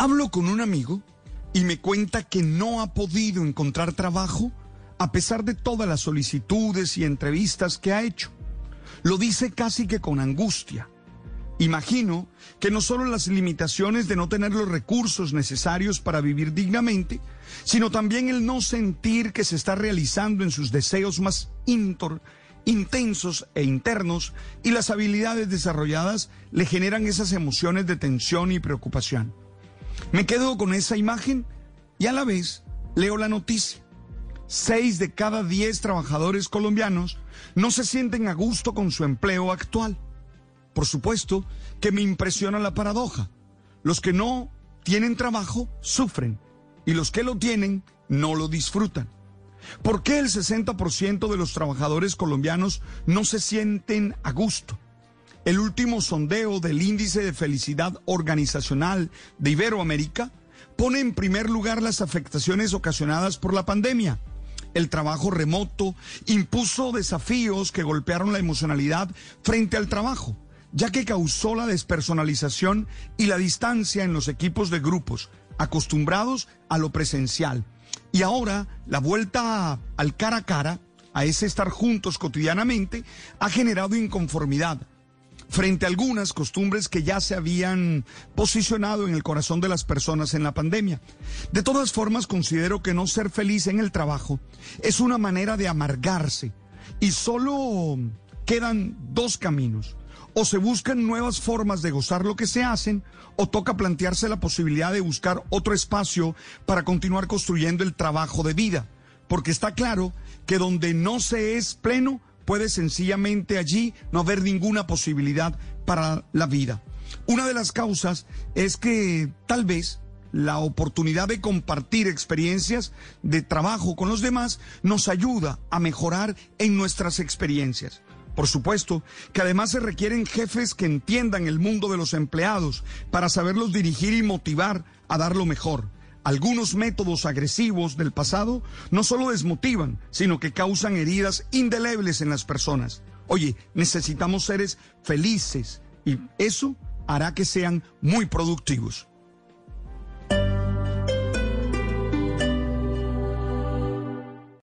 Hablo con un amigo y me cuenta que no ha podido encontrar trabajo a pesar de todas las solicitudes y entrevistas que ha hecho. Lo dice casi que con angustia. Imagino que no solo las limitaciones de no tener los recursos necesarios para vivir dignamente, sino también el no sentir que se está realizando en sus deseos más intensos e internos y las habilidades desarrolladas le generan esas emociones de tensión y preocupación. Me quedo con esa imagen y a la vez leo la noticia. Seis de cada diez trabajadores colombianos no se sienten a gusto con su empleo actual. Por supuesto que me impresiona la paradoja. Los que no tienen trabajo sufren y los que lo tienen no lo disfrutan. ¿Por qué el 60% de los trabajadores colombianos no se sienten a gusto? El último sondeo del índice de felicidad organizacional de Iberoamérica pone en primer lugar las afectaciones ocasionadas por la pandemia. El trabajo remoto impuso desafíos que golpearon la emocionalidad frente al trabajo, ya que causó la despersonalización y la distancia en los equipos de grupos, acostumbrados a lo presencial. Y ahora la vuelta al cara a cara, a ese estar juntos cotidianamente, ha generado inconformidad frente a algunas costumbres que ya se habían posicionado en el corazón de las personas en la pandemia. De todas formas, considero que no ser feliz en el trabajo es una manera de amargarse y solo quedan dos caminos. O se buscan nuevas formas de gozar lo que se hacen, o toca plantearse la posibilidad de buscar otro espacio para continuar construyendo el trabajo de vida. Porque está claro que donde no se es pleno, puede sencillamente allí no haber ninguna posibilidad para la vida. Una de las causas es que tal vez la oportunidad de compartir experiencias de trabajo con los demás nos ayuda a mejorar en nuestras experiencias. Por supuesto que además se requieren jefes que entiendan el mundo de los empleados para saberlos dirigir y motivar a dar lo mejor. Algunos métodos agresivos del pasado no solo desmotivan, sino que causan heridas indelebles en las personas. Oye, necesitamos seres felices y eso hará que sean muy productivos.